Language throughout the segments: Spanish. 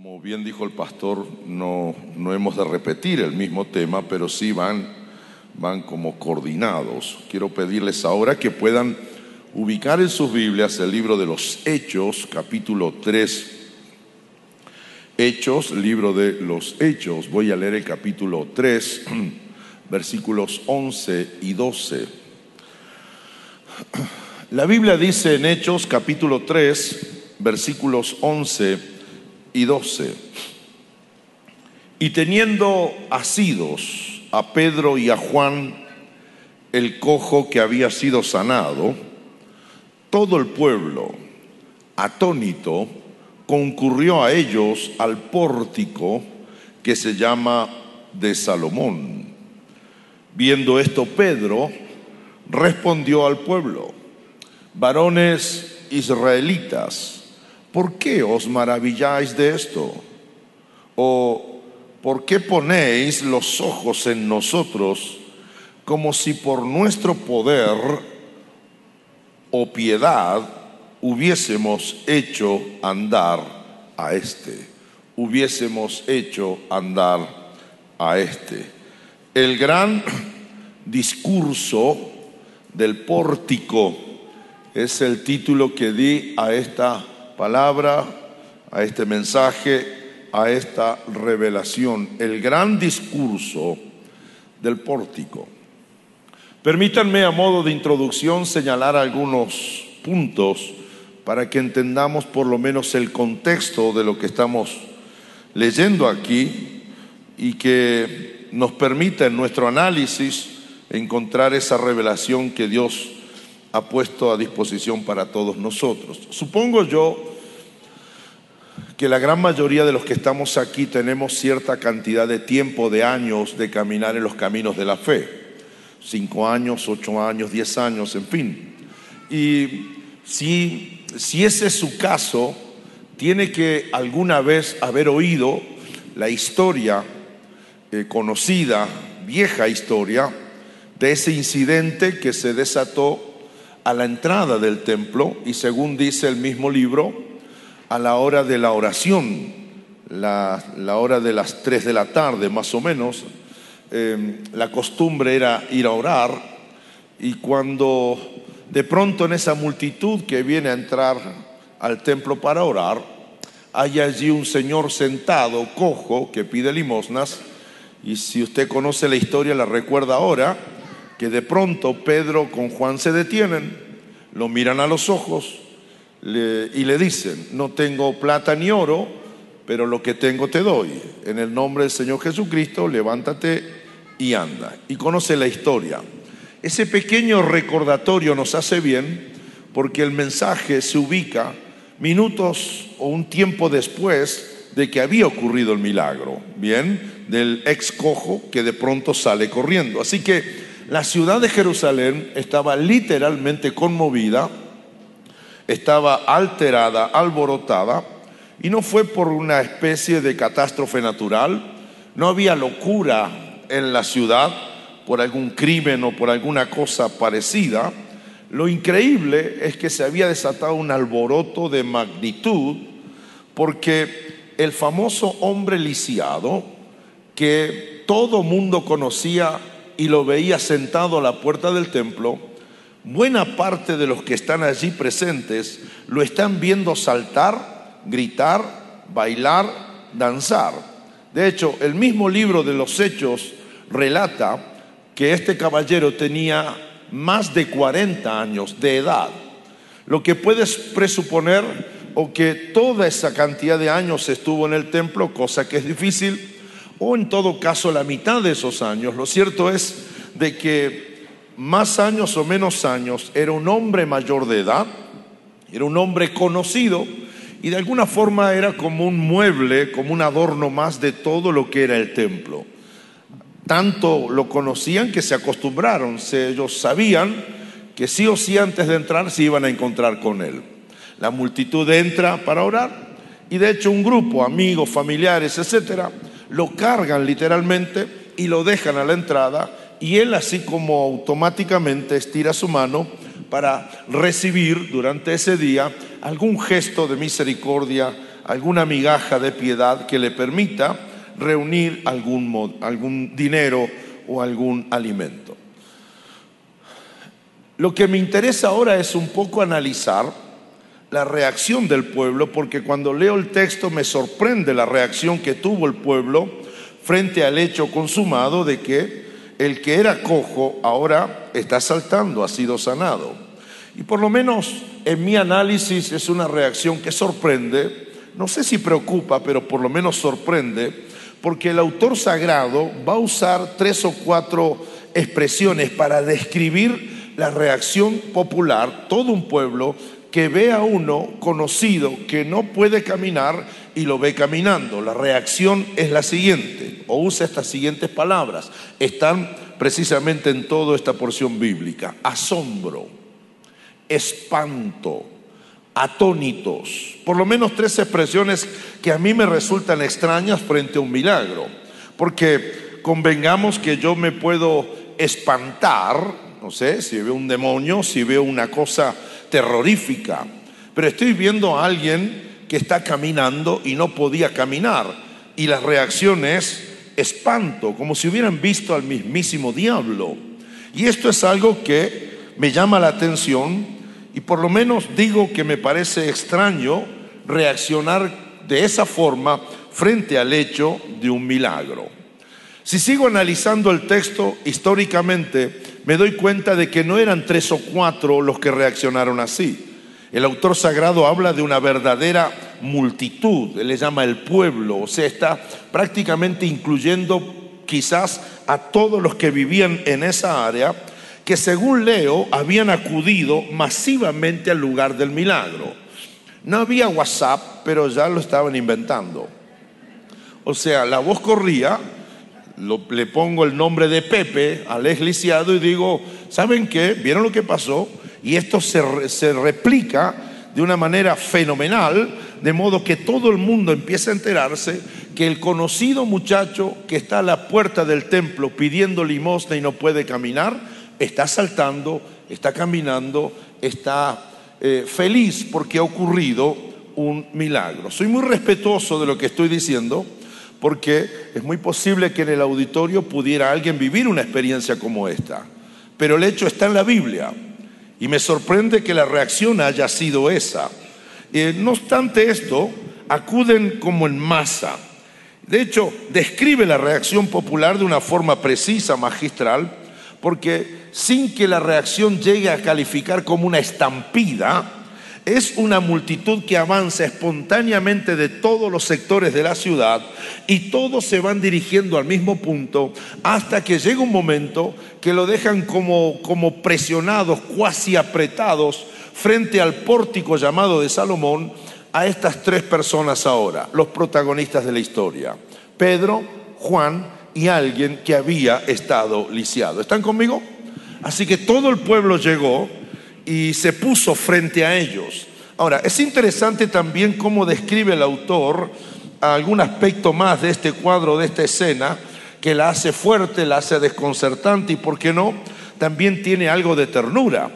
Como bien dijo el pastor, no, no hemos de repetir el mismo tema, pero sí van, van como coordinados. Quiero pedirles ahora que puedan ubicar en sus Biblias el libro de los Hechos, capítulo 3. Hechos, libro de los Hechos. Voy a leer el capítulo 3, versículos 11 y 12. La Biblia dice en Hechos capítulo 3, versículos 11 y 12, y teniendo asidos a Pedro y a Juan, el cojo que había sido sanado, todo el pueblo, atónito, concurrió a ellos al pórtico que se llama de Salomón. Viendo esto, Pedro respondió al pueblo, varones israelitas, ¿por qué os maravilláis de esto? ¿O por qué ponéis los ojos en nosotros como si por nuestro poder o piedad hubiésemos hecho andar a este? Hubiésemos hecho andar a este. El gran discurso del pórtico es el título que di a esta palabra, a este mensaje, a esta revelación, el gran discurso del pórtico. Permítanme a modo de introducción señalar algunos puntos para que entendamos por lo menos el contexto de lo que estamos leyendo aquí y que nos permita en nuestro análisis encontrar esa revelación que Dios ha puesto a disposición para todos nosotros. Supongo yo que la gran mayoría de los que estamos aquí tenemos cierta cantidad de tiempo, de años de caminar en los caminos de la fe. Cinco años, ocho años, diez años, en fin. Y si, si ese es su caso, tiene que alguna vez haber oído la historia eh, conocida, vieja historia, de ese incidente que se desató a la entrada del templo y según dice el mismo libro, a la hora de la oración, la, hora de las 3 de la tarde más o menos, em, la costumbre era ir a orar y cuando de pronto en esa multitud que viene a entrar al templo para orar, hay allí un señor sentado, cojo, que pide limosnas, y si usted conoce la historia, la recuerda ahora, que de pronto Pedro con Juan se detienen, lo miran a los ojos y le dicen, no tengo plata ni oro, pero lo que tengo te doy. En el nombre del Señor Jesucristo, levántate y anda. Y conoce la historia. Ese pequeño recordatorio nos hace bien porque el mensaje se ubica minutos o un tiempo después de que había ocurrido el milagro, ¿bien? Del ex cojo que de pronto sale corriendo. Así que la ciudad de Jerusalén estaba literalmente conmovida, estaba alterada, alborotada, y no fue por una especie de catástrofe natural, no había locura en la ciudad por algún crimen o por alguna cosa parecida. Lo increíble es que se había desatado un alboroto de magnitud porque el famoso hombre lisiado que todo mundo conocía y lo veía sentado a la puerta del templo, buena parte de los que están allí presentes lo están viendo saltar, gritar, bailar, danzar. De hecho, el mismo libro de los Hechos relata que este caballero tenía más de 40 años de edad, lo que puedes presuponer o que toda esa cantidad de años estuvo en el templo, cosa que es difícil, o en todo caso la mitad de esos años. Lo cierto es de que más años o menos años era un hombre mayor de edad, era un hombre conocido y de alguna forma era como un mueble, como un adorno más de todo lo que era el templo. Tanto lo conocían que se acostumbraron, ellos sabían que sí o sí antes de entrar se iban a encontrar con él. La multitud entra para orar y de hecho un grupo, amigos, familiares, etcétera, lo cargan literalmente y lo dejan a la entrada y él así como automáticamente estira su mano para recibir durante ese día algún gesto de misericordia, alguna migaja de piedad que le permita reunir algún, algún dinero o algún alimento. Lo que me interesa ahora es un poco analizar la reacción del pueblo, porque cuando leo el texto me sorprende la reacción que tuvo el pueblo frente al hecho consumado de que el que era cojo ahora está saltando, ha sido sanado. Y por lo menos en mi análisis es una reacción que sorprende, no sé si preocupa, pero por lo menos sorprende, porque el autor sagrado va a usar tres o cuatro expresiones para describir la reacción popular, todo un pueblo que ve a uno conocido que no puede caminar y lo ve caminando. La reacción es la siguiente, o usa estas siguientes palabras, están precisamente en toda esta porción bíblica. Asombro, espanto, atónitos, por lo menos tres expresiones que a mí me resultan extrañas frente a un milagro, porque convengamos que yo me puedo espantar no sé, si veo un demonio, si veo una cosa terrorífica, pero estoy viendo a alguien que está caminando y no podía caminar y la reacción es espanto, como si hubieran visto al mismísimo diablo. Y esto es algo que me llama la atención y por lo menos digo que me parece extraño reaccionar de esa forma frente al hecho de un milagro. Si sigo analizando el texto históricamente, me doy cuenta de que no eran tres o cuatro los que reaccionaron así. El autor sagrado habla de una verdadera multitud, él le llama el pueblo, o sea, está prácticamente incluyendo quizás a todos los que vivían en esa área, que según Leo habían acudido masivamente al lugar del milagro. No había WhatsApp, pero ya lo estaban inventando. O sea, la voz corría le pongo el nombre de Pepe al esliciado y digo, ¿saben qué? ¿Vieron lo que pasó? Y esto se, se replica de una manera fenomenal, de modo que todo el mundo empieza a enterarse que el conocido muchacho que está a la puerta del templo pidiendo limosna y no puede caminar, está saltando, está caminando, está eh, feliz porque ha ocurrido un milagro. Soy muy respetuoso de lo que estoy diciendo porque es muy posible que en el auditorio pudiera alguien vivir una experiencia como esta. Pero el hecho está en la Biblia y me sorprende que la reacción haya sido esa. Eh, no obstante esto, acuden como en masa. De hecho, describe la reacción popular de una forma precisa, magistral, porque sin que la reacción llegue a calificar como una estampida, es una multitud que avanza espontáneamente de todos los sectores de la ciudad y todos se van dirigiendo al mismo punto hasta que llega un momento que lo dejan como, como presionados, cuasi apretados frente al pórtico llamado de Salomón a estas tres personas ahora, los protagonistas de la historia, Pedro, Juan y alguien que había estado lisiado. ¿Están conmigo? Así que todo el pueblo llegó y se puso frente a ellos. Ahora, es interesante también cómo describe el autor algún aspecto más de este cuadro, de esta escena, que la hace fuerte, la hace desconcertante y, ¿por qué no? También tiene algo de ternura,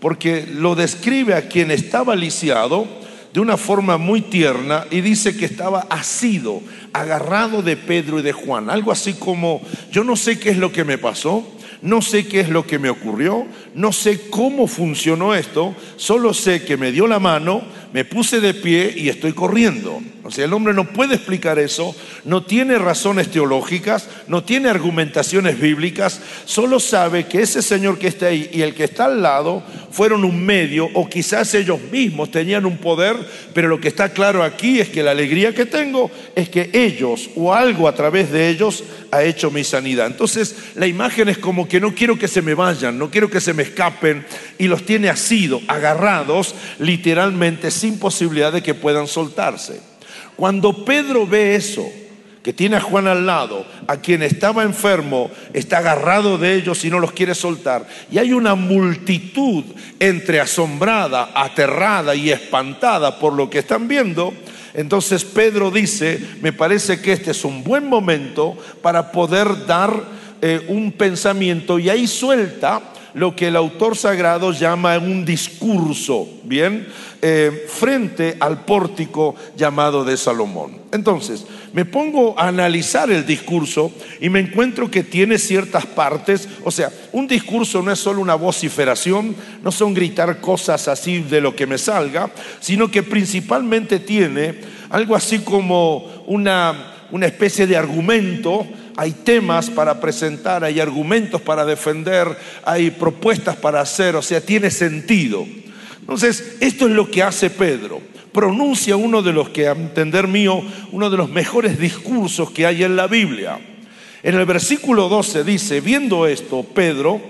porque lo describe a quien estaba lisiado de una forma muy tierna y dice que estaba asido, agarrado de Pedro y de Juan, algo así como, yo no sé qué es lo que me pasó, no sé qué es lo que me ocurrió, no sé cómo funcionó esto, solo sé que me dio la mano, me puse de pie y estoy corriendo. O sea, el hombre no puede explicar eso, no tiene razones teológicas, no tiene argumentaciones bíblicas, solo sabe que ese Señor que está ahí y el que está al lado fueron un medio o quizás ellos mismos tenían un poder, pero lo que está claro aquí es que la alegría que tengo es que ellos o algo a través de ellos ha hecho mi sanidad. Entonces la imagen es como que no quiero que se me vayan, no quiero que se me escapen y los tiene asido, agarrados literalmente sin posibilidad de que puedan soltarse. Cuando Pedro ve eso, que tiene a Juan al lado, a quien estaba enfermo, está agarrado de ellos y no los quiere soltar. Y hay una multitud entre asombrada, aterrada y espantada por lo que están viendo. Entonces Pedro dice, me parece que este es un buen momento para poder dar eh, un pensamiento y ahí suelta lo que el autor sagrado llama un discurso, ¿bien? Eh, frente al pórtico llamado de Salomón. Entonces, me pongo a analizar el discurso y me encuentro que tiene ciertas partes, o sea, un discurso no es solo una vociferación, no son gritar cosas así de lo que me salga, sino que principalmente tiene algo así como una, una especie de argumento hay temas para presentar, hay argumentos para defender, hay propuestas para hacer, o sea, tiene sentido. Entonces, esto es lo que hace Pedro. Pronuncia uno de los que, a entender mío, uno de los mejores discursos que hay en la Biblia. En el versículo 12 dice, viendo esto, Pedro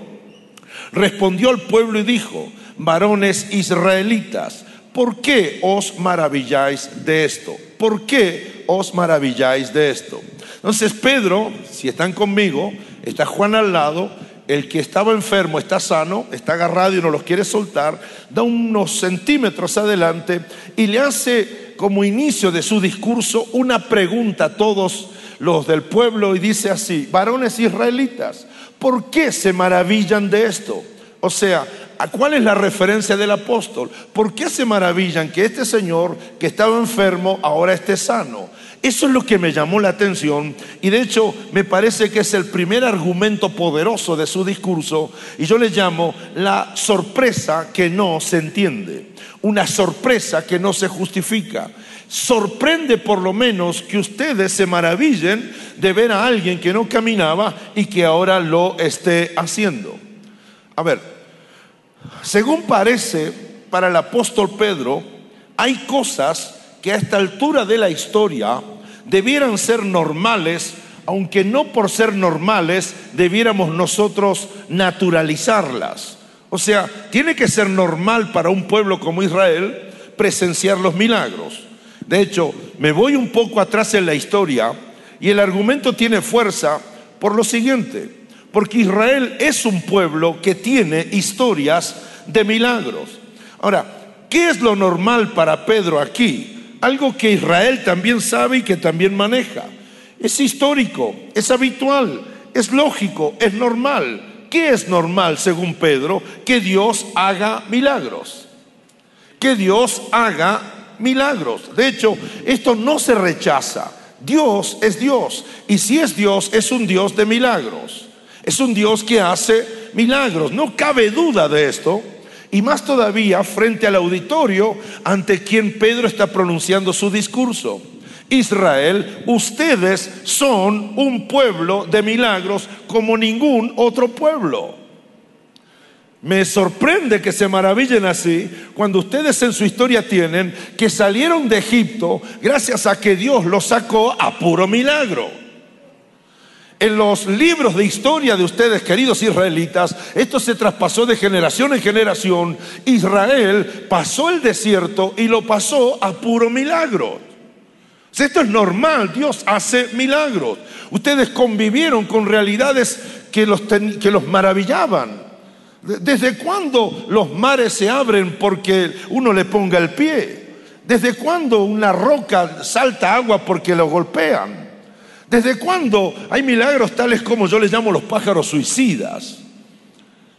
respondió al pueblo y dijo, varones israelitas, ¿por qué os maravilláis de esto? ¿Por qué os maravilláis de esto? Entonces Pedro, si están conmigo, está Juan al lado, el que estaba enfermo está sano, está agarrado y no los quiere soltar, da unos centímetros adelante y le hace como inicio de su discurso una pregunta a todos los del pueblo y dice así, varones israelitas, ¿por qué se maravillan de esto? O sea, ¿a cuál es la referencia del apóstol? ¿Por qué se maravillan que este señor que estaba enfermo ahora esté sano? Eso es lo que me llamó la atención y de hecho me parece que es el primer argumento poderoso de su discurso y yo le llamo la sorpresa que no se entiende, una sorpresa que no se justifica. Sorprende por lo menos que ustedes se maravillen de ver a alguien que no caminaba y que ahora lo esté haciendo. A ver, según parece para el apóstol Pedro, hay cosas que a esta altura de la historia debieran ser normales, aunque no por ser normales debiéramos nosotros naturalizarlas. O sea, tiene que ser normal para un pueblo como Israel presenciar los milagros. De hecho, me voy un poco atrás en la historia y el argumento tiene fuerza por lo siguiente, porque Israel es un pueblo que tiene historias de milagros. Ahora, ¿qué es lo normal para Pedro aquí? algo que Israel también sabe y que también maneja. Es histórico, es habitual, es lógico, es normal. ¿Qué es normal, según Pedro? Que Dios haga milagros. Que Dios haga milagros. De hecho, esto no se rechaza. Dios es Dios. Y si es Dios, es un Dios de milagros. Es un Dios que hace milagros. No cabe duda de esto y más todavía frente al auditorio ante quien Pedro está pronunciando su discurso. Israel, ustedes son un pueblo de milagros como ningún otro pueblo. Me sorprende que se maravillen así cuando ustedes en su historia tienen que salieron de Egipto gracias a que Dios los sacó a puro milagro. En los libros de historia de ustedes, queridos israelitas, esto se traspasó de generación en generación. Israel pasó el desierto y lo pasó a puro milagro. Esto es normal, Dios hace milagros. Ustedes convivieron con realidades que los, que los maravillaban. ¿Desde cuándo los mares se abren porque uno le ponga el pie? ¿Desde cuándo una roca salta agua porque lo golpean? ¿Desde cuándo hay milagros tales como yo les llamo los pájaros suicidas?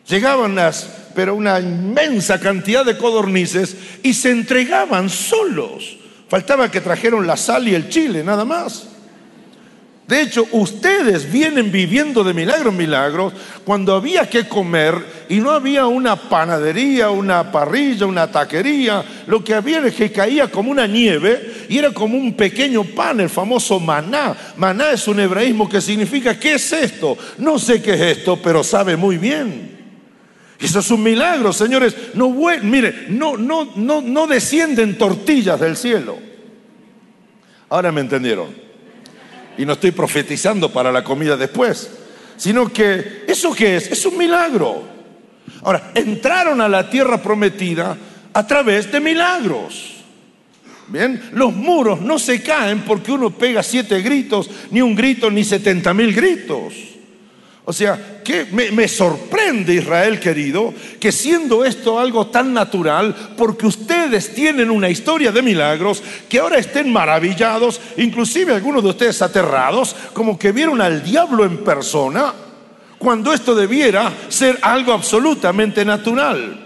Llegaban las, pero una inmensa cantidad de codornices y se entregaban solos. Faltaba que trajeron la sal y el chile, nada más. De hecho, ustedes vienen viviendo de milagro en milagro cuando había que comer y no había una panadería, una parrilla, una taquería. Lo que había es que caía como una nieve y era como un pequeño pan, el famoso maná. Maná es un hebraísmo que significa, ¿qué es esto? No sé qué es esto, pero sabe muy bien. Eso es un milagro, señores. No, mire, no, no, no, no descienden tortillas del cielo. Ahora me entendieron. Y no estoy profetizando para la comida después, sino que eso qué es? Es un milagro. Ahora, entraron a la tierra prometida a través de milagros. Bien, los muros no se caen porque uno pega siete gritos, ni un grito, ni setenta mil gritos. O sea, que me, sorprende Israel querido, que siendo esto algo tan natural, porque ustedes tienen una historia de milagros, que ahora estén maravillados, inclusive algunos de ustedes aterrados, como que vieron al diablo en persona, cuando esto debiera ser algo absolutamente natural.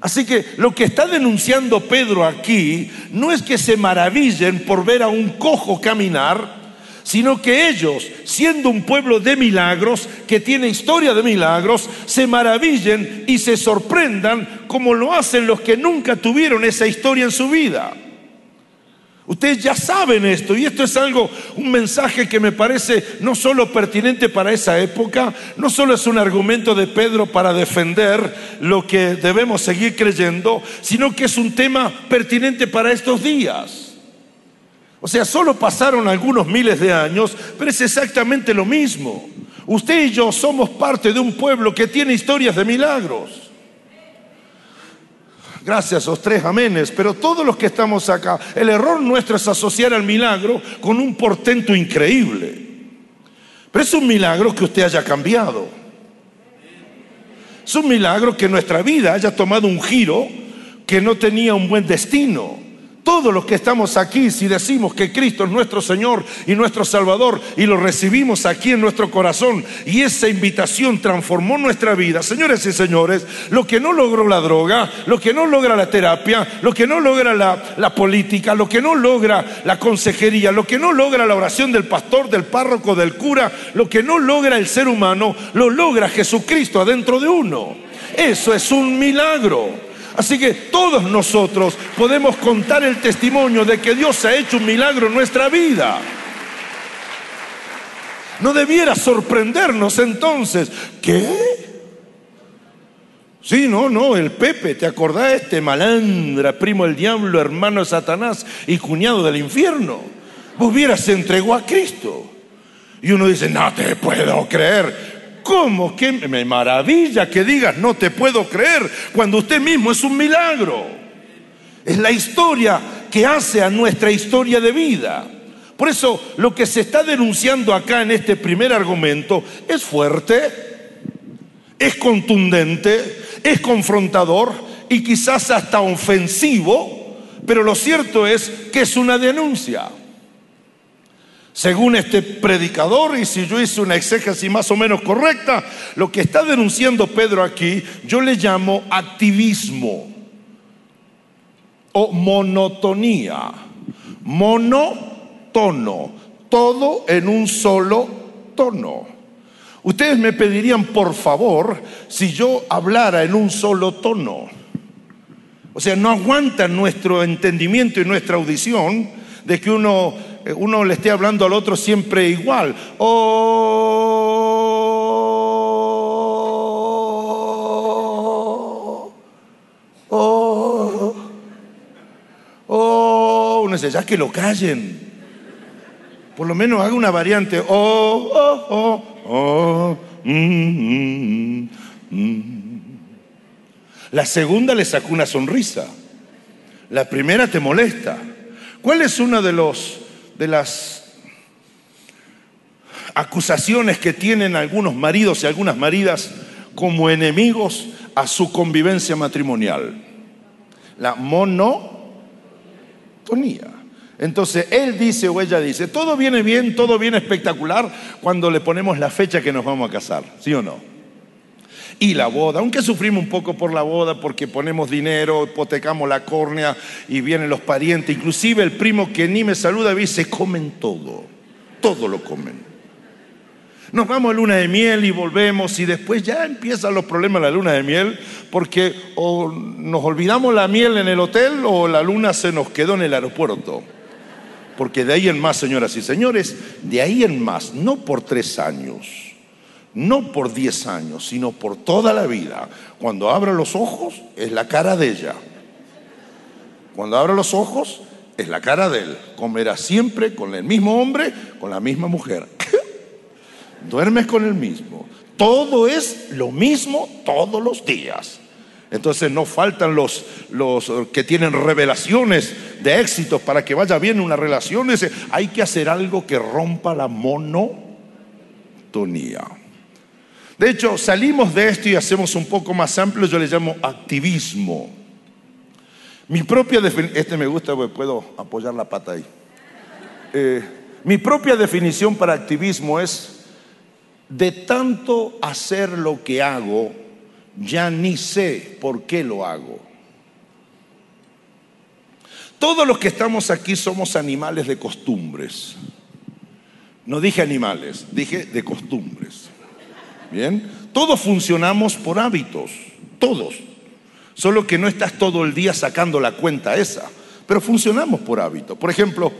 Así que lo que está denunciando Pedro aquí no es que se maravillen por ver a un cojo caminar, sino que ellos, siendo un pueblo de milagros, que tiene historia de milagros, se maravillen y se sorprendan como lo hacen los que nunca tuvieron esa historia en su vida. Ustedes ya saben esto y esto es algo, un mensaje que me parece no solo pertinente para esa época, no solo es un argumento de Pedro para defender lo que debemos seguir creyendo, sino que es un tema pertinente para estos días. O sea, solo pasaron algunos miles de años, pero es exactamente lo mismo. Usted y yo somos parte de un pueblo que tiene historias de milagros. Gracias, los tres amenes. Pero todos los que estamos acá, el error nuestro es asociar al milagro con un portento increíble. Pero es un milagro que usted haya cambiado. Es un milagro que nuestra vida haya tomado un giro que no tenía un buen destino. Todos los que estamos aquí, si decimos que Cristo es nuestro Señor y nuestro Salvador y lo recibimos aquí en nuestro corazón y esa invitación transformó nuestra vida, señores y señores, lo que no logró la droga, lo que no logra la terapia, lo que no logra la, política, lo que no logra la consejería, lo que no logra la oración del pastor, del párroco, del cura, lo que no logra el ser humano, lo logra Jesucristo adentro de uno. Eso es un milagro. Así que todos nosotros podemos contar el testimonio de que Dios ha hecho un milagro en nuestra vida. No debiera sorprendernos entonces. ¿Qué? Sí, no, no, el Pepe, ¿te acordás? Este malandra, primo del diablo, hermano de Satanás y cuñado del infierno. Vos se entregó a Cristo. Y uno dice, no te puedo creer. ¿Cómo? que me maravilla que digas no te puedo creer cuando usted mismo es un milagro? Es la historia que hace a nuestra historia de vida. Por eso lo que se está denunciando acá en este primer argumento es fuerte, es contundente, es confrontador y quizás hasta ofensivo, pero lo cierto es que es una denuncia. Según este predicador, y si yo hice una exégesis más o menos correcta, lo que está denunciando Pedro aquí, yo le llamo activismo o monotonía. Monotono, todo en un solo tono. Ustedes me pedirían, por favor, si yo hablara en un solo tono. O sea, no aguanta nuestro entendimiento y nuestra audición de que uno eh, uno le esté hablando al otro siempre igual. Oh, oh, oh. Uno dice, ya que lo callen. Por lo menos haga una variante. Oh, oh, oh, oh. Mm, mm, mm. La segunda le sacó una sonrisa. La primera te molesta. ¿Cuál es uno de los de las acusaciones que tienen algunos maridos y algunas maridas como enemigos a su convivencia matrimonial. La monotonía. Entonces él dice o ella dice, todo viene bien, todo viene espectacular cuando le ponemos la fecha que nos vamos a casar, ¿sí o no? Y la boda, aunque sufrimos un poco por la boda porque ponemos dinero, hipotecamos la córnea y vienen los parientes, inclusive el primo que ni me saluda, se comen todo, todo lo comen. Nos vamos a luna de miel y volvemos y después ya empiezan los problemas de la luna de miel porque o nos olvidamos la miel en el hotel o la luna se nos quedó en el aeropuerto. Porque de ahí en más, señoras y señores, de ahí en más, no por tres años, no por 10 años, sino por toda la vida. Cuando abra los ojos, es la cara de ella. Cuando abra los ojos, es la cara de él. Comerá siempre con el mismo hombre, con la misma mujer. Duermes con el mismo. Todo es lo mismo todos los días. Entonces no faltan los, los que tienen revelaciones de éxitos para que vaya bien una relación. Hay que hacer algo que rompa la monotonía. De hecho, salimos de esto y hacemos un poco más amplio, yo le llamo activismo. Mi propia definición, este me gusta porque puedo apoyar la pata ahí. Eh, mi propia definición para activismo es de tanto hacer lo que hago, ya ni sé por qué lo hago. Todos los que estamos aquí somos animales de costumbres. No dije animales, dije de costumbres. Bien, todos funcionamos por hábitos, todos. Solo que no estás todo el día sacando la cuenta esa, pero funcionamos por hábito. Por ejemplo,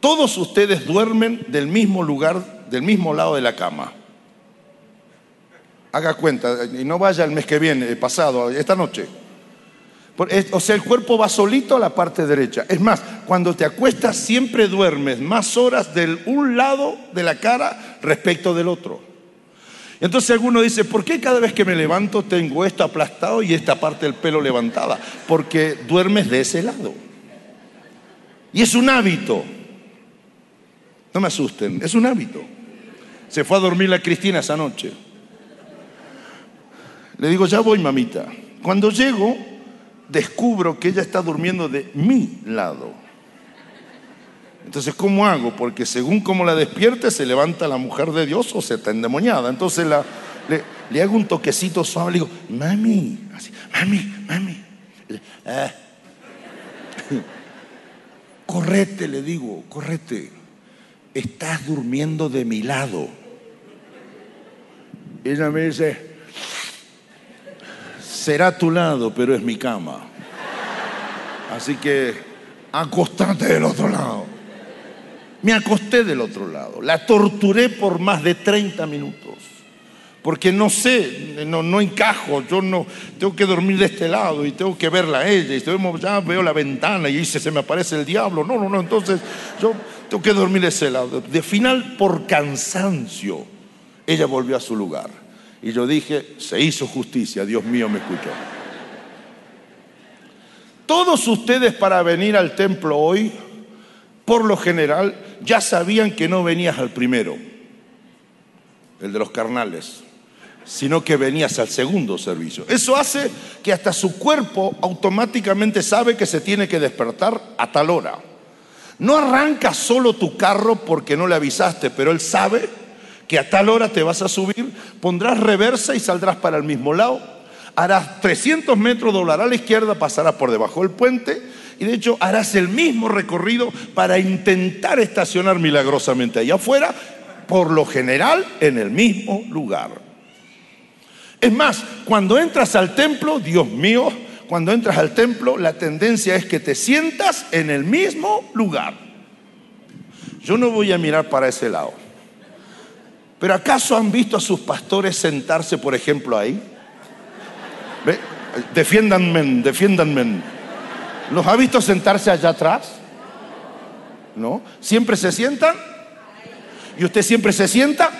todos ustedes duermen del mismo lugar, del mismo lado de la cama. Haga cuenta, y no vaya el mes que viene, pasado, esta noche. O sea, el cuerpo va solito a la parte derecha. Es más, cuando te acuestas siempre duermes más horas del un lado de la cara respecto del otro. Entonces alguno dice, ¿por qué cada vez que me levanto tengo esto aplastado y esta parte del pelo levantada? Porque duermes de ese lado. Y es un hábito. No me asusten, es un hábito. Se fue a dormir la Cristina esa noche. Le digo, ya voy, mamita. Cuando llego, descubro que ella está durmiendo de mi lado. Entonces, ¿cómo hago? Porque según cómo la despierte, se levanta la mujer de Dios o se está endemoniada. Entonces le, hago un toquecito suave, le digo, mami, así, mami, mami. Ah. Correte, le digo, correte. Estás durmiendo de mi lado. Ella me dice, será tu lado, pero es mi cama. Así que acostate del otro lado. Me acosté del otro lado. La torturé por más de 30 minutos. Porque no sé, no, no encajo, yo no tengo que dormir de este lado y tengo que verla a ella. Y ya veo la ventana y dice, se me aparece el diablo. No, no, no, entonces yo tengo que dormir de ese lado. De final, por cansancio, ella volvió a su lugar. Y yo dije, se hizo justicia, Dios mío me escuchó. Todos ustedes para venir al templo hoy, por lo general, ya sabían que no venías al primero, el de los carnales, sino que venías al segundo servicio. Eso hace que hasta su cuerpo automáticamente sabe que se tiene que despertar a tal hora. No arranca solo tu carro porque no le avisaste, pero él sabe que a tal hora te vas a subir, pondrás reversa y saldrás para el mismo lado, harás 300 metros, doblarás a la izquierda, pasarás por debajo del puente y de hecho harás el mismo recorrido para intentar estacionar milagrosamente allá afuera, por lo general en el mismo lugar. Es más, cuando entras al templo, Dios mío, cuando entras al templo, la tendencia es que te sientas en el mismo lugar. Yo no voy a mirar para ese lado. Pero ¿acaso han visto a sus pastores sentarse, por ejemplo, ahí? ¿Ve? Defiéndanme, defiéndanme. ¿Los ha visto sentarse allá atrás? ¿No? ¿Siempre se sientan? ¿Y usted siempre se sienta?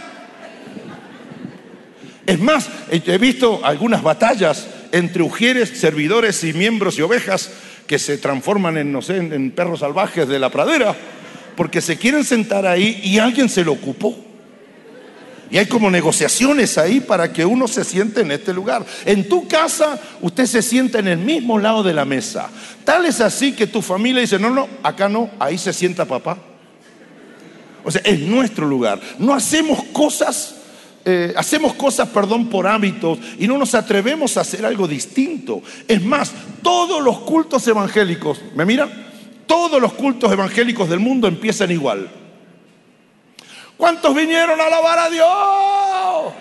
Es más, he visto algunas batallas entre ujieres, servidores y miembros y ovejas que se transforman en, no sé, en perros salvajes de la pradera, porque se quieren sentar ahí y alguien se lo ocupó. Y hay como negociaciones ahí para que uno se siente en este lugar. En tu casa usted se sienta en el mismo lado de la mesa. Tal es así que tu familia dice, no, no, acá no, ahí se sienta papá. O sea, es nuestro lugar. No hacemos cosas, eh, hacemos cosas, perdón, por hábitos y no nos atrevemos a hacer algo distinto. Es más, todos los cultos evangélicos, ¿me miran? Todos los cultos evangélicos del mundo empiezan igual. ¿Cuántos vinieron a alabar a Dios?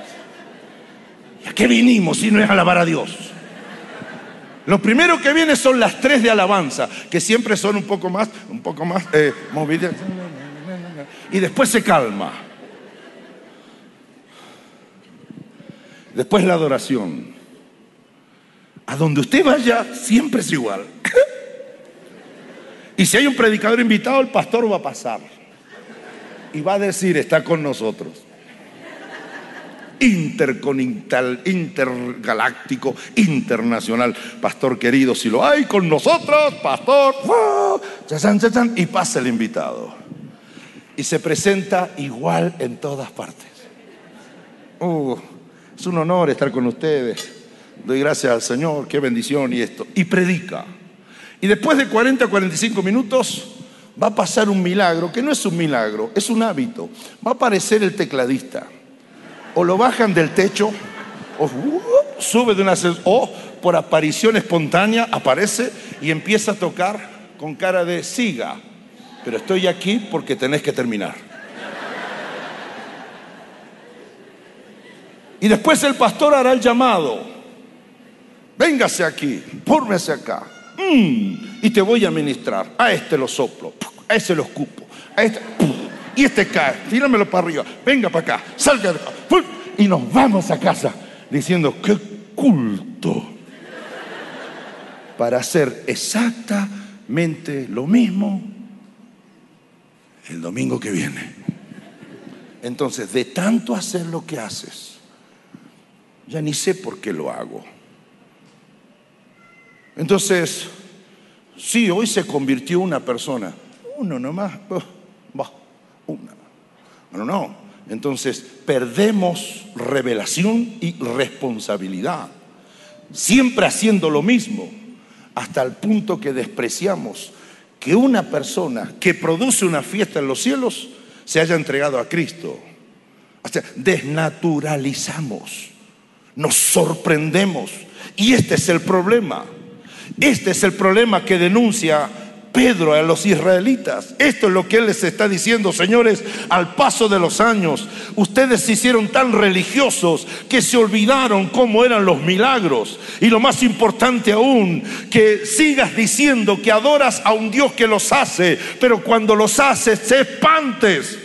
¿Y a qué vinimos si no es alabar a Dios? Lo primero que viene son las tres de alabanza, que siempre son un poco más, un poco más eh, movidas. Y después se calma. Después la adoración. A donde usted vaya, siempre es igual. y si hay un predicador invitado, el pastor va a pasar y va a decir, está con nosotros. Intercontinental, intergaláctico, internacional. Pastor querido, si lo hay con nosotros, pastor, y pasa el invitado. Y se presenta igual en todas partes. Uh, es un honor estar con ustedes. Doy gracias al Señor, qué bendición y esto. Y predica. Y después de 40 45 minutos, va a pasar un milagro, que no es un milagro, es un hábito. Va a aparecer el tecladista. o lo bajan del techo, o uh, sube de una o por aparición espontánea aparece y empieza a tocar con cara de siga, pero estoy aquí porque tenés que terminar. Y después el pastor hará el llamado. Véngase aquí, pórmese acá. Mm, y te voy a ministrar. A este lo soplo, a ese lo escupo, a este, y este cae. Tíramelo para arriba. Venga para acá, salga de acá. Y nos vamos a casa diciendo, qué culto. Para hacer exactamente lo mismo el domingo que viene. Entonces, de tanto hacer lo que haces, ya ni sé por qué lo hago. Entonces, sí, hoy se convirtió una persona, uno nomás, oh, va, una. Bueno, no. Entonces, perdemos revelación y responsabilidad, siempre haciendo lo mismo, hasta el punto que despreciamos que una persona que produce una fiesta en los cielos se haya entregado a Cristo. Desnaturalizamos nos sorprendemos. Y este es el problema. Este es el problema que denuncia Pedro a los israelitas. Esto es lo que él les está diciendo, señores, al paso de los años, ustedes se hicieron tan religiosos que se olvidaron cómo eran los milagros. Y lo más importante aún, que sigas diciendo que adoras a un Dios que los hace, pero cuando los haces, se espantes.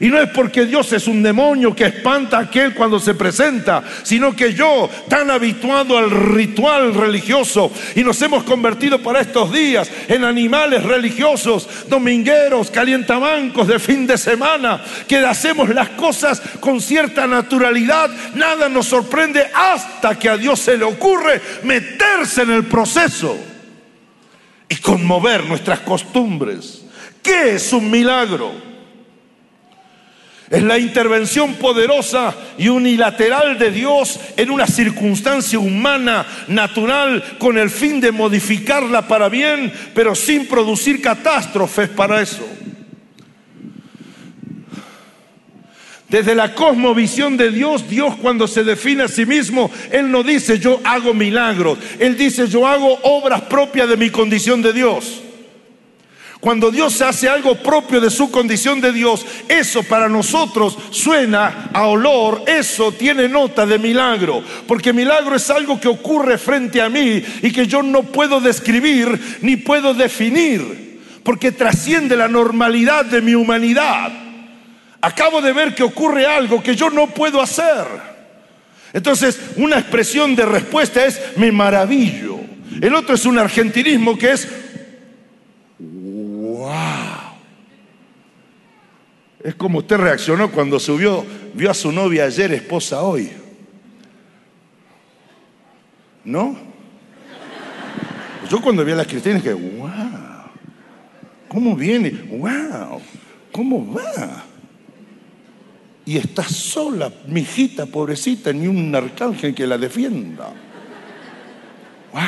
Y no es porque Dios es un demonio que espanta a aquel cuando se presenta, sino que yo, tan habituado al ritual religioso, y nos hemos convertido para estos días en animales religiosos, domingueros, calientamancos de fin de semana, que hacemos las cosas con cierta naturalidad, nada nos sorprende hasta que a Dios se le ocurre meterse en el proceso y conmover nuestras costumbres. ¿Qué es un milagro? Es la intervención poderosa y unilateral de Dios en una circunstancia humana, natural, con el fin de modificarla para bien, pero sin producir catástrofes para eso. Desde la cosmovisión de Dios, Dios cuando se define a sí mismo, Él no dice yo hago milagros, Él dice yo hago obras propias de mi condición de Dios. Cuando Dios hace algo propio de su condición de Dios, eso para nosotros suena a olor, eso tiene nota de milagro, porque milagro es algo que ocurre frente a mí y que yo no puedo describir ni puedo definir, porque trasciende la normalidad de mi humanidad. Acabo de ver que ocurre algo que yo no puedo hacer. Entonces, una expresión de respuesta es me maravillo. El otro es un argentinismo que es Es como usted reaccionó cuando subió, vio a su novia ayer, esposa hoy. ¿No? Yo cuando vi a las cristianas dije, wow, ¿cómo viene? Wow, ¿cómo va? Y está sola, mi hijita pobrecita, ni un arcángel que la defienda. Wow.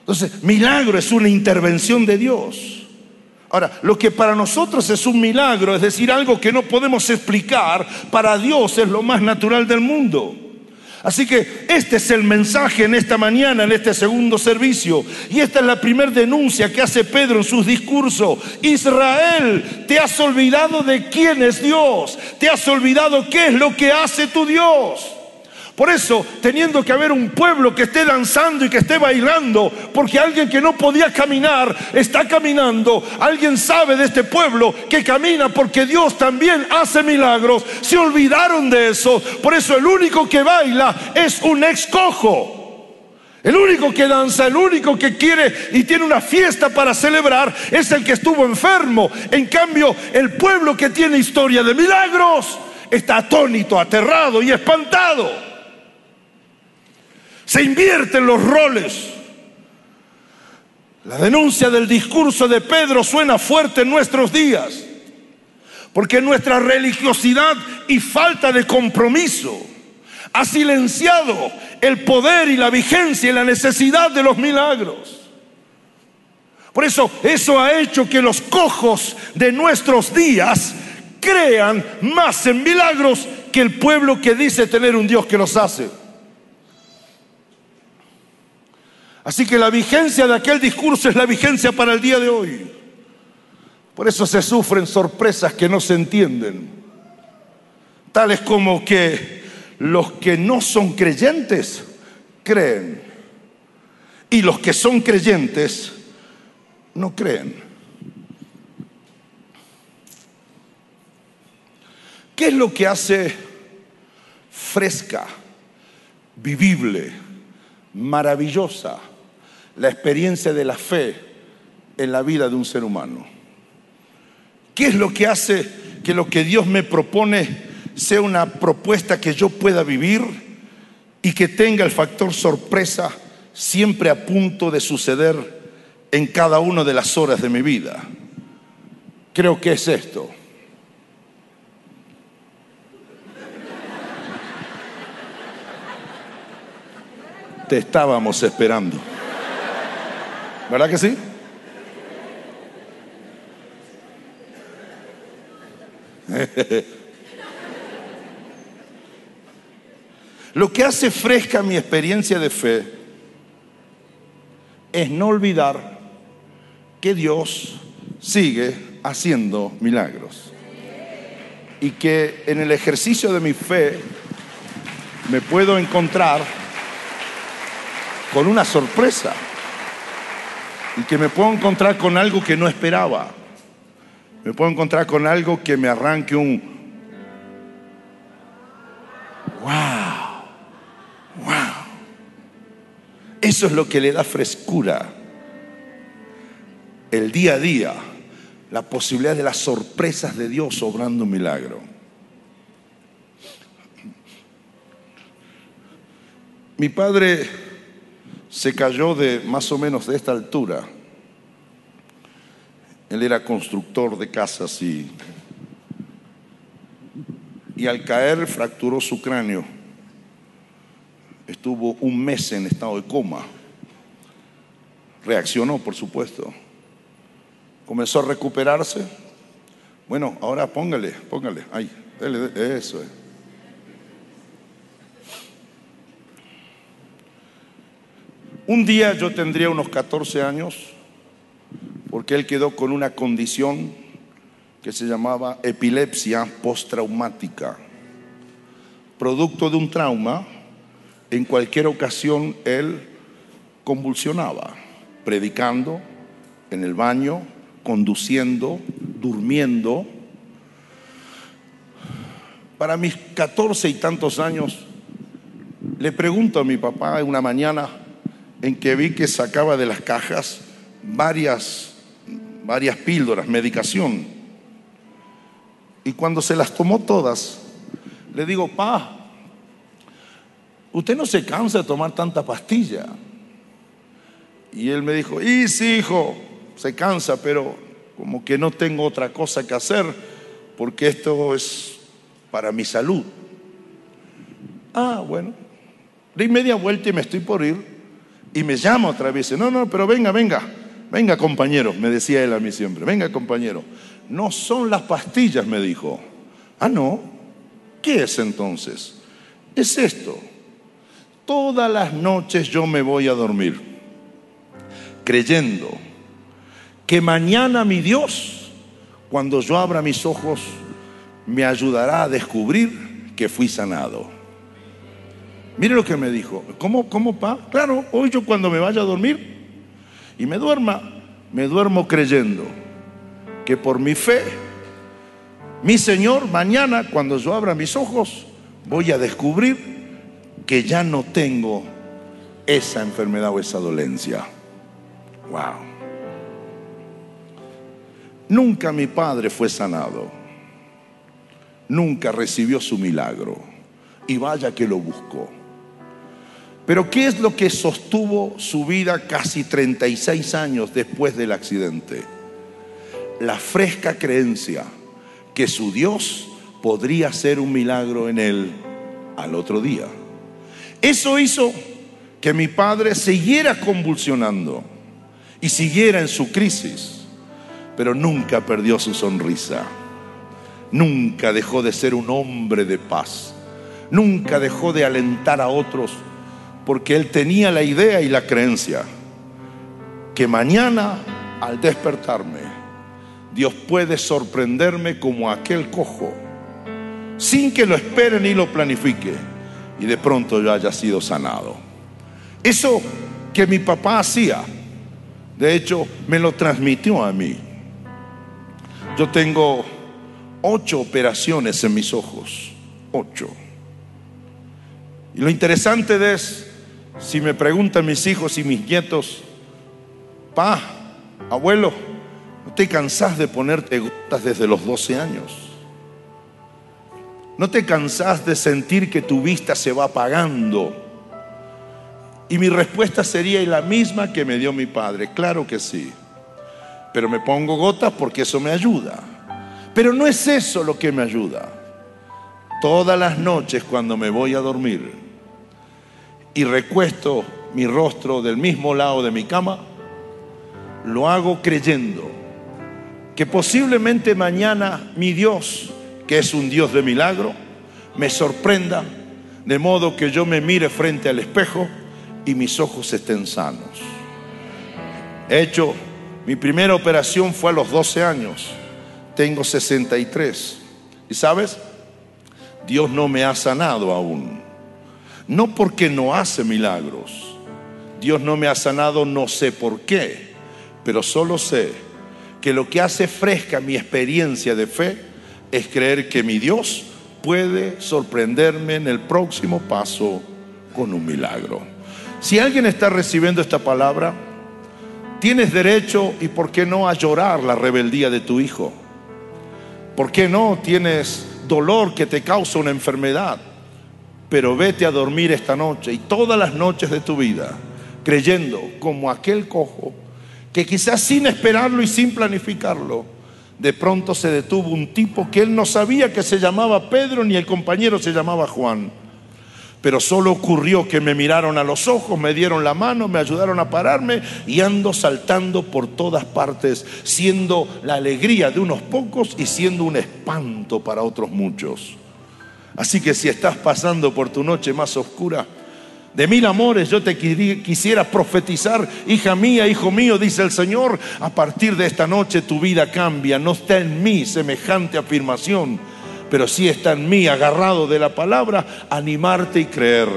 Entonces, milagro es una intervención de Dios. Ahora, lo que para nosotros es un milagro, es decir, algo que no podemos explicar, para Dios es lo más natural del mundo. Así que este es el mensaje en esta mañana, en este segundo servicio. Y esta es la primera denuncia que hace Pedro en sus discursos. Israel, te has olvidado de quién es Dios. Te has olvidado qué es lo que hace tu Dios. Por eso, teniendo que haber un pueblo que esté danzando y que esté bailando, porque alguien que no podía caminar está caminando, alguien sabe de este pueblo que camina porque Dios también hace milagros, se olvidaron de eso. Por eso el único que baila es un ex cojo. El único que danza, el único que quiere y tiene una fiesta para celebrar es el que estuvo enfermo. En cambio, el pueblo que tiene historia de milagros está atónito, aterrado y espantado. Se invierten los roles. La denuncia del discurso de Pedro suena fuerte en nuestros días, porque nuestra religiosidad y falta de compromiso ha silenciado el poder y la vigencia y la necesidad de los milagros. Por eso eso ha hecho que los cojos de nuestros días crean más en milagros que el pueblo que dice tener un Dios que los hace. Así que la vigencia de aquel discurso es la vigencia para el día de hoy. Por eso se sufren sorpresas que no se entienden, tales como que los que no son creyentes creen y los que son creyentes no creen. ¿Qué es lo que hace fresca, vivible, maravillosa la experiencia de la fe en la vida de un ser humano? ¿Qué es lo que hace que lo que Dios me propone sea una propuesta que yo pueda vivir y que tenga el factor sorpresa siempre a punto de suceder en cada una de las horas de mi vida? Creo que es esto. Te estábamos esperando. ¿Verdad que sí? Lo que hace fresca mi experiencia de fe es no olvidar que Dios sigue haciendo milagros. Y que en el ejercicio de mi fe me puedo encontrar con una sorpresa. Y que me puedo encontrar con algo que no esperaba me puedo encontrar con algo que me arranque un wow, wow. Eso es lo que le da frescura. El día a día, la posibilidad de las sorpresas de Dios obrando un milagro. Mi padre se cayó de más o menos de esta altura él era constructor de casas y, y al caer fracturó su cráneo. Estuvo un mes en estado de coma. Reaccionó, por supuesto. Comenzó a recuperarse. Bueno, ahora póngale, póngale. Ay, eso es. Un día yo tendría unos 14 años porque él quedó con una condición que se llamaba epilepsia postraumática. Producto de un trauma, en cualquier ocasión él convulsionaba, predicando, en el baño, conduciendo, durmiendo. Para mis catorce y tantos años, le pregunto a mi papá una mañana en que vi que sacaba de las cajas varias varias píldoras, medicación. Y cuando se las tomó todas, le digo, pa, usted no se cansa de tomar tanta pastilla. Y él me dijo, y sí, hijo, se cansa, pero como que no tengo otra cosa que hacer, porque esto es para mi salud. Ah, bueno. Di media vuelta y me estoy por ir. Y me llama otra vez. No, no, pero venga, venga. Venga compañero, me decía él a mí siempre, venga compañero. No son las pastillas, me dijo. Ah, no. ¿Qué es entonces? Es esto. Todas las noches yo me voy a dormir creyendo que mañana mi Dios, cuando yo abra mis ojos, me ayudará a descubrir que fui sanado. Mire lo que me dijo. ¿Cómo, cómo, pa? Claro, hoy yo cuando me vaya a dormir, y me duerma, me duermo creyendo que por mi fe, mi Señor, mañana cuando yo abra mis ojos, voy a descubrir que ya no tengo esa enfermedad o esa dolencia. Wow. Nunca mi padre fue sanado. Nunca recibió su milagro. Y vaya que lo buscó. Pero ¿qué es lo que sostuvo su vida casi 36 años después del accidente? La fresca creencia que su Dios podría hacer un milagro en él al otro día. Eso hizo que mi padre siguiera convulsionando y siguiera en su crisis, pero nunca perdió su sonrisa. nunca dejó de ser un hombre de paz. Nunca dejó de alentar a otros porque él tenía la idea y la creencia que mañana al despertarme Dios puede sorprenderme como aquel cojo sin que lo espere ni lo planifique y de pronto yo haya sido sanado. Eso que mi papá hacía, de hecho, me lo transmitió a mí. Yo tengo ocho operaciones en mis ojos, ocho. Y lo interesante es, si me preguntan mis hijos y mis nietos, pa, abuelo, ¿no te cansás de ponerte gotas desde los 12 años? ¿No te cansás de sentir que tu vista se va apagando? Y mi respuesta sería la misma que me dio mi padre, claro que sí. Pero me pongo gotas porque eso me ayuda. Pero no es eso lo que me ayuda. Todas las noches cuando me voy a dormir y recuesto mi rostro del mismo lado de mi cama, lo hago creyendo que posiblemente mañana mi Dios que es un Dios de milagro, me sorprenda, de modo que yo me mire frente al espejo y mis ojos estén sanos. He hecho, mi primera operación fue a los 12 años, tengo 63. ¿Y sabes? Dios no me ha sanado aún. No porque no hace milagros. Dios no me ha sanado, no sé por qué, pero solo sé que lo que hace fresca mi experiencia de fe es creer que mi Dios puede sorprenderme en el próximo paso con un milagro. Si alguien está recibiendo esta palabra, tienes derecho y por qué no a llorar la rebeldía de tu hijo. ¿Por qué no tienes dolor que te causa una enfermedad? Pero vete a dormir esta noche y todas las noches de tu vida creyendo como aquel cojo que quizás sin esperarlo y sin planificarlo de pronto se detuvo un tipo que él no sabía que se llamaba Pedro ni el compañero se llamaba Juan. Pero solo ocurrió que me miraron a los ojos, me dieron la mano, me ayudaron a pararme y ando saltando por todas partes, siendo la alegría de unos pocos y siendo un espanto para otros muchos. Así que si estás pasando por tu noche más oscura, de mil amores yo te quisiera profetizar, hija mía, hijo mío, dice el Señor, a partir de esta noche tu vida cambia, no está en mí semejante afirmación, pero sí está en mí, agarrado de la palabra, animarte y creer.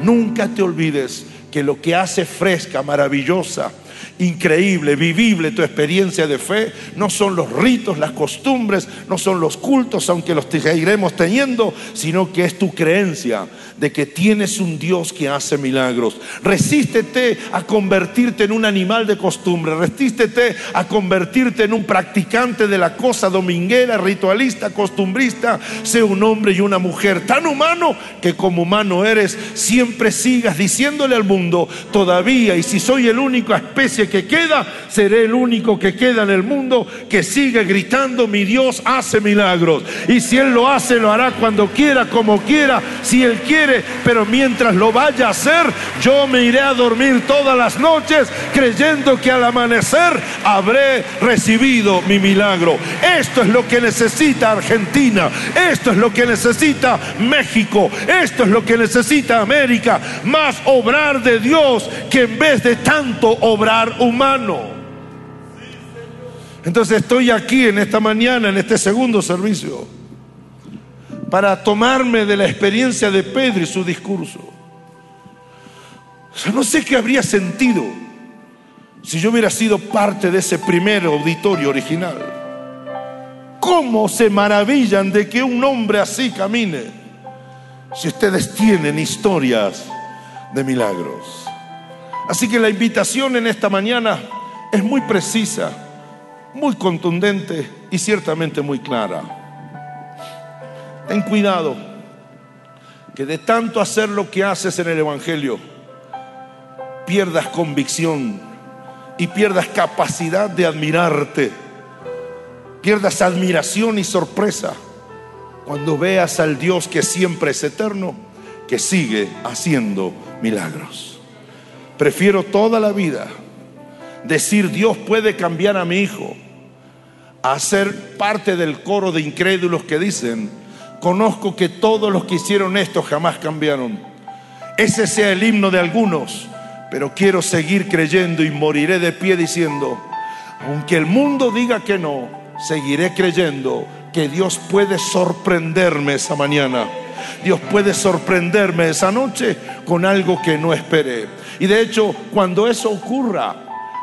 Nunca te olvides que lo que hace fresca, maravillosa, increíble, vivible tu experiencia de fe. No son los ritos, las costumbres, no son los cultos, aunque los seguiremos teniendo, sino que es tu creencia de que tienes un Dios que hace milagros. Resístete a convertirte en un animal de costumbre, resístete a convertirte en un practicante de la cosa dominguera, ritualista, costumbrista. Sé un hombre y una mujer tan humano que como humano eres, siempre sigas diciéndole al mundo, todavía, y si soy el único especie que queda, seré el único que queda en el mundo que sigue gritando, mi Dios hace milagros. Y si Él lo hace, lo hará cuando quiera, como quiera, si Él quiere. Pero mientras lo vaya a hacer, yo me iré a dormir todas las noches creyendo que al amanecer habré recibido mi milagro. Esto es lo que necesita Argentina. Esto es lo que necesita México. Esto es lo que necesita América. Más obrar de Dios que en vez de tanto obrar humano. Entonces estoy aquí en esta mañana, en este segundo servicio, para tomarme de la experiencia de Pedro y su discurso. no sé qué habría sentido si yo hubiera sido parte de ese primer auditorio original. ¿Cómo se maravillan de que un hombre así camine? Si ustedes tienen historias de milagros. Así que la invitación en esta mañana es muy precisa, muy contundente y ciertamente muy clara. Ten cuidado que de tanto hacer lo que haces en el Evangelio, pierdas convicción y pierdas capacidad de admirarte, pierdas admiración y sorpresa cuando veas al Dios que siempre es eterno, que sigue haciendo milagros. Prefiero toda la vida decir Dios puede cambiar a mi hijo a ser parte del coro de incrédulos que dicen, conozco que todos los que hicieron esto jamás cambiaron. Ese sea el himno de algunos, pero quiero seguir creyendo y moriré de pie diciendo, aunque el mundo diga que no, seguiré creyendo que Dios puede sorprenderme esa mañana. Dios puede sorprenderme esa noche con algo que no esperé. Y de hecho, cuando eso ocurra,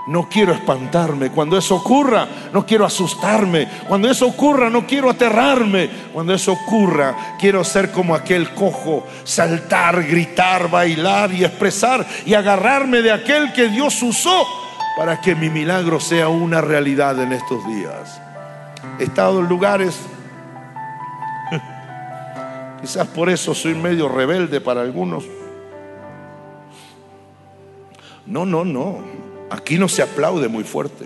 no quiero espantarme. Cuando eso ocurra, no quiero asustarme. Cuando eso ocurra, no quiero aterrarme. Cuando eso ocurra, quiero ser como aquel cojo, saltar, gritar, bailar y expresar y agarrarme de aquel que Dios usó para que mi milagro sea una realidad en estos días. He estado en lugares, quizás por eso soy medio rebelde para algunos. No, no, no. Aquí no se aplaude muy fuerte.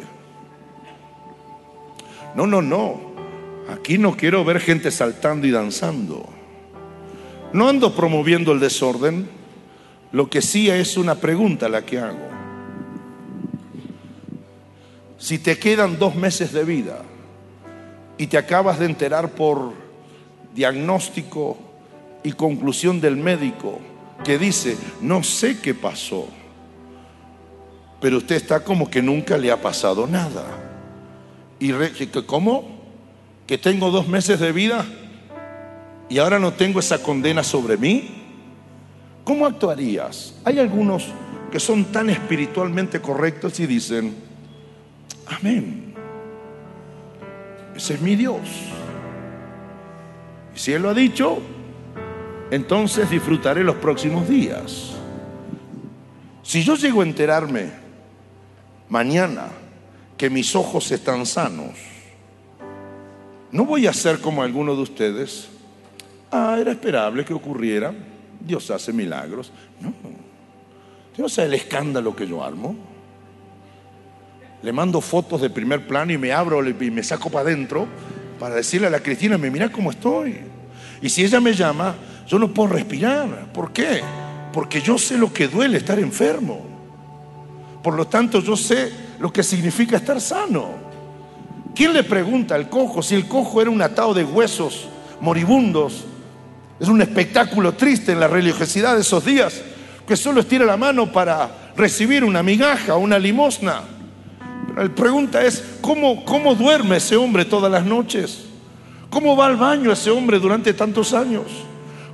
No, no, no. Aquí no quiero ver gente saltando y danzando. No ando promoviendo el desorden. Lo que sí es una pregunta la que hago. Si te quedan dos meses de vida y te acabas de enterar por diagnóstico y conclusión del médico que dice, no sé qué pasó pero usted está como que nunca le ha pasado nada. ¿Y cómo? ¿Que tengo dos meses de vida y ahora no tengo esa condena sobre mí? ¿Cómo actuarías? Hay algunos que son tan espiritualmente correctos y dicen, amén, ese es mi Dios. Y si Él lo ha dicho, entonces disfrutaré los próximos días. Si yo llego a enterarme mañana que mis ojos están sanos, no voy a ser como alguno de ustedes. Ah, era esperable que ocurriera. Dios hace milagros. No. Dios sabe el escándalo que yo armo. Le mando fotos de primer plano y me abro y me saco para adentro para decirle a la Cristina, mira cómo estoy. Y si ella me llama, yo no puedo respirar. ¿Por qué? Porque yo sé lo que duele estar enfermo. Por lo tanto, yo sé lo que significa estar sano. ¿Quién le pregunta al cojo si el cojo era un atado de huesos moribundos? Es un espectáculo triste en la religiosidad de esos días, que solo estira la mano para recibir una migaja, una limosna. Pero la pregunta es, ¿cómo, ¿cómo duerme ese hombre todas las noches? ¿Cómo va al baño ese hombre durante tantos años?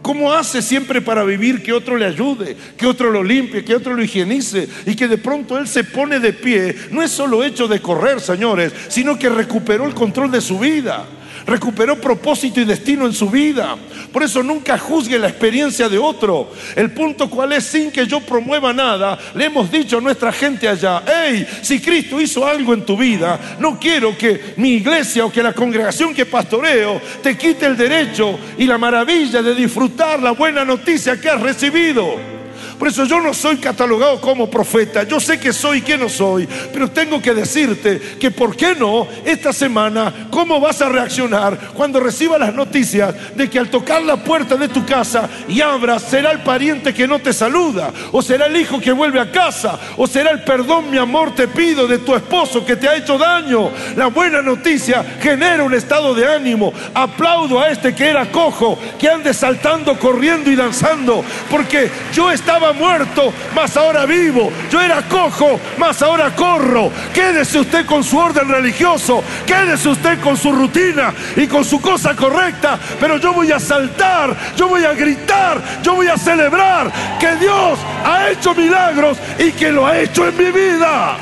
¿Cómo hace siempre para vivir que otro le ayude, que otro lo limpie, que otro lo higienice y que de pronto él se pone de pie? No es solo hecho de correr, señores, sino que recuperó el control de su vida recuperó propósito y destino en su vida. Por eso nunca juzgue la experiencia de otro. El punto cual es, sin que yo promueva nada, le hemos dicho a nuestra gente allá, hey, si Cristo hizo algo en tu vida, no quiero que mi iglesia o que la congregación que pastoreo te quite el derecho y la maravilla de disfrutar la buena noticia que has recibido. Por eso yo no soy catalogado como profeta. Yo sé que soy quien no soy. Pero tengo que decirte que, ¿por qué no? Esta semana, ¿cómo vas a reaccionar cuando recibas las noticias de que al tocar la puerta de tu casa y abras, será el pariente que no te saluda? O será el hijo que vuelve a casa. O será el perdón, mi amor, te pido de tu esposo que te ha hecho daño. La buena noticia genera un estado de ánimo. Aplaudo a este que era cojo, que ande saltando, corriendo y danzando. Porque yo estaba muerto, mas ahora vivo. Yo era cojo, mas ahora corro. Quédese usted con su orden religioso, quédese usted con su rutina y con su cosa correcta, pero yo voy a saltar, yo voy a gritar, yo voy a celebrar que Dios ha hecho milagros y que lo ha hecho en mi vida.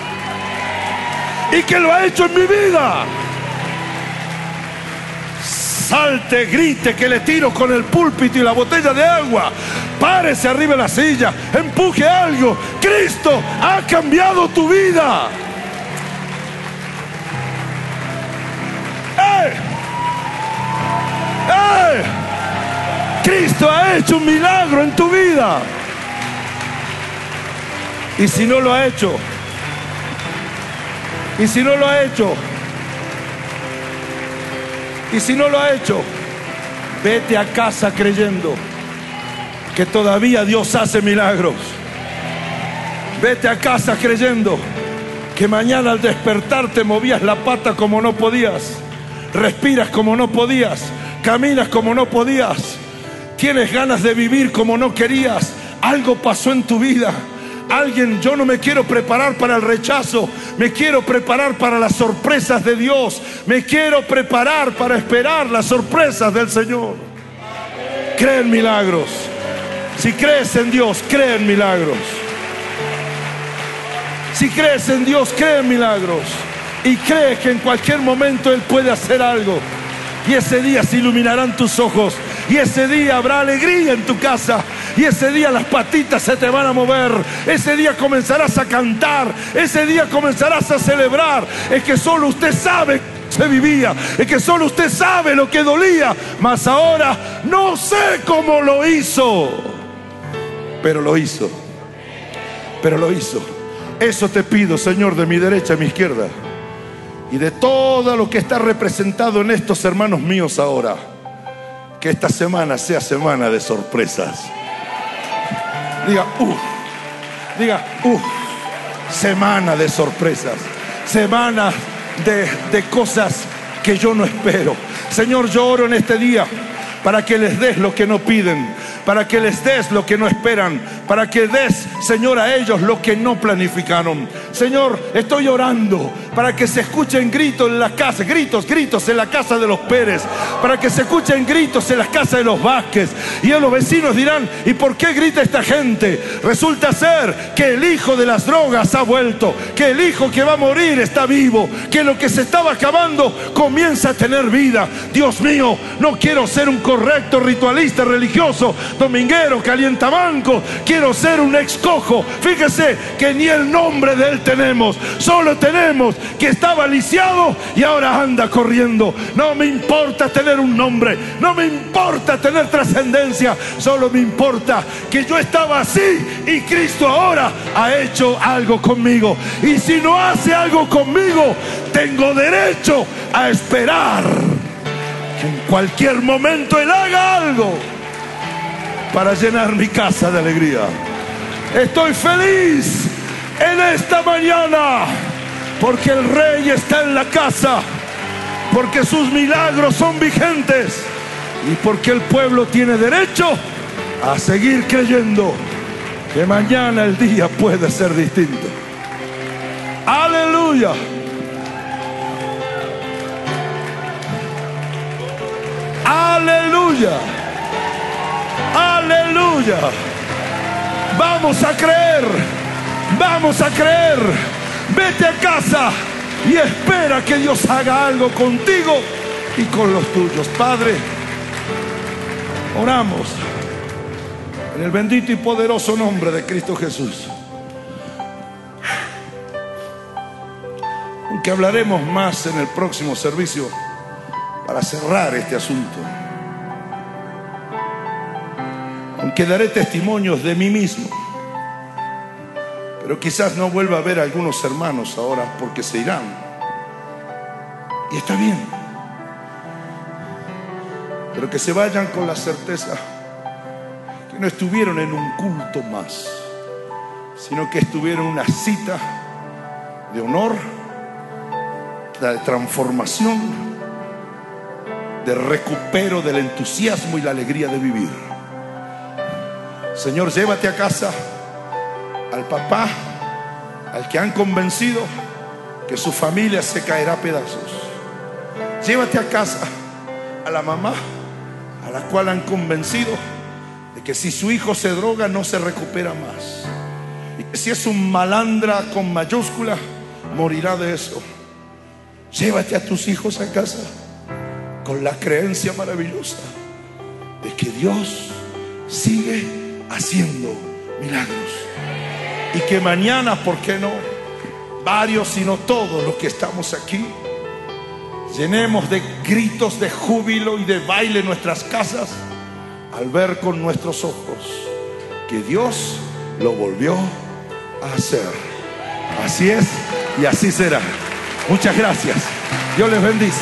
Y que lo ha hecho en mi vida salte, grite que le tiro con el púlpito y la botella de agua. Párese arriba de la silla, empuje algo. Cristo ha cambiado tu vida. ¡Eh! ¡Eh! Cristo ha hecho un milagro en tu vida. Y si no lo ha hecho, y si no lo ha hecho, y si no lo ha hecho, vete a casa creyendo que todavía Dios hace milagros. Vete a casa creyendo que mañana al despertar te movías la pata como no podías. respiras como no podías, caminas como no podías, tienes ganas de vivir como no querías, algo pasó en tu vida. Alguien, yo no me quiero preparar para el rechazo, me quiero preparar para las sorpresas de Dios, me quiero preparar para esperar las sorpresas del Señor. Cree en milagros. Si crees en Dios, cree en milagros. Si crees en Dios, cree en milagros. Y crees que en cualquier momento Él puede hacer algo. Y ese día se iluminarán tus ojos. Y ese día habrá alegría en tu casa. Y ese día las patitas se te van a mover. Ese día comenzarás a cantar. Ese día comenzarás a celebrar. Es que solo usted sabe se vivía. Es que solo usted sabe lo que dolía. Mas ahora no sé cómo lo hizo. Pero lo hizo. Pero lo hizo. Eso te pido, Señor, de mi derecha a mi izquierda. Y de todo lo que está representado en estos hermanos míos ahora. Que esta semana sea semana de sorpresas. Diga, uff. Diga, uff. Semana de sorpresas. Semana de, de cosas que yo no espero. Señor, yo oro en este día para que les des lo que no piden, para que les des lo que no esperan, para que des, Señor, a ellos lo que no planificaron. Señor, estoy orando para que se escuchen gritos en la casa, gritos, gritos en la casa de los Pérez, para que se escuchen gritos en las casas de los Vázquez. Y los vecinos dirán, ¿y por qué grita esta gente? Resulta ser que el hijo de las drogas ha vuelto, que el hijo que va a morir está vivo, que lo que se estaba acabando comienza a tener vida. Dios mío, no quiero ser un correcto ritualista religioso, dominguero, calientabanco, quiero ser un excojo. Fíjese que ni el nombre de él tenemos, solo tenemos que estaba lisiado y ahora anda corriendo. No me importa tener un nombre, no me importa tener trascendencia, solo me importa que yo estaba así y Cristo ahora ha hecho algo conmigo. Y si no hace algo conmigo, tengo derecho a esperar que en cualquier momento Él haga algo para llenar mi casa de alegría. Estoy feliz en esta mañana porque el rey está en la casa, porque sus milagros son vigentes y porque el pueblo tiene derecho a seguir creyendo que mañana el día puede ser distinto. Aleluya. Aleluya. Aleluya. Vamos a creer. Vamos a creer. Vete a casa y espera que Dios haga algo contigo y con los tuyos. Padre, oramos en el bendito y poderoso nombre de Cristo Jesús. Aunque hablaremos más en el próximo servicio para cerrar este asunto. Aunque daré testimonios de mí mismo pero quizás no vuelva a ver a algunos hermanos ahora porque se irán. Y está bien. Pero que se vayan con la certeza que no estuvieron en un culto más, sino que estuvieron en una cita de honor, de transformación, de recupero del entusiasmo y la alegría de vivir. Señor, llévate a casa al papá, al que han convencido que su familia se caerá a pedazos. Llévate a casa a la mamá a la cual han convencido de que si su hijo se droga no se recupera más. Y que si es un malandra con mayúscula, morirá de eso. Llévate a tus hijos a casa con la creencia maravillosa de que Dios sigue haciendo milagros. Y que mañana, ¿por qué no? Varios, sino todos los que estamos aquí, llenemos de gritos de júbilo y de baile nuestras casas al ver con nuestros ojos que Dios lo volvió a hacer. Así es y así será. Muchas gracias. Dios les bendice.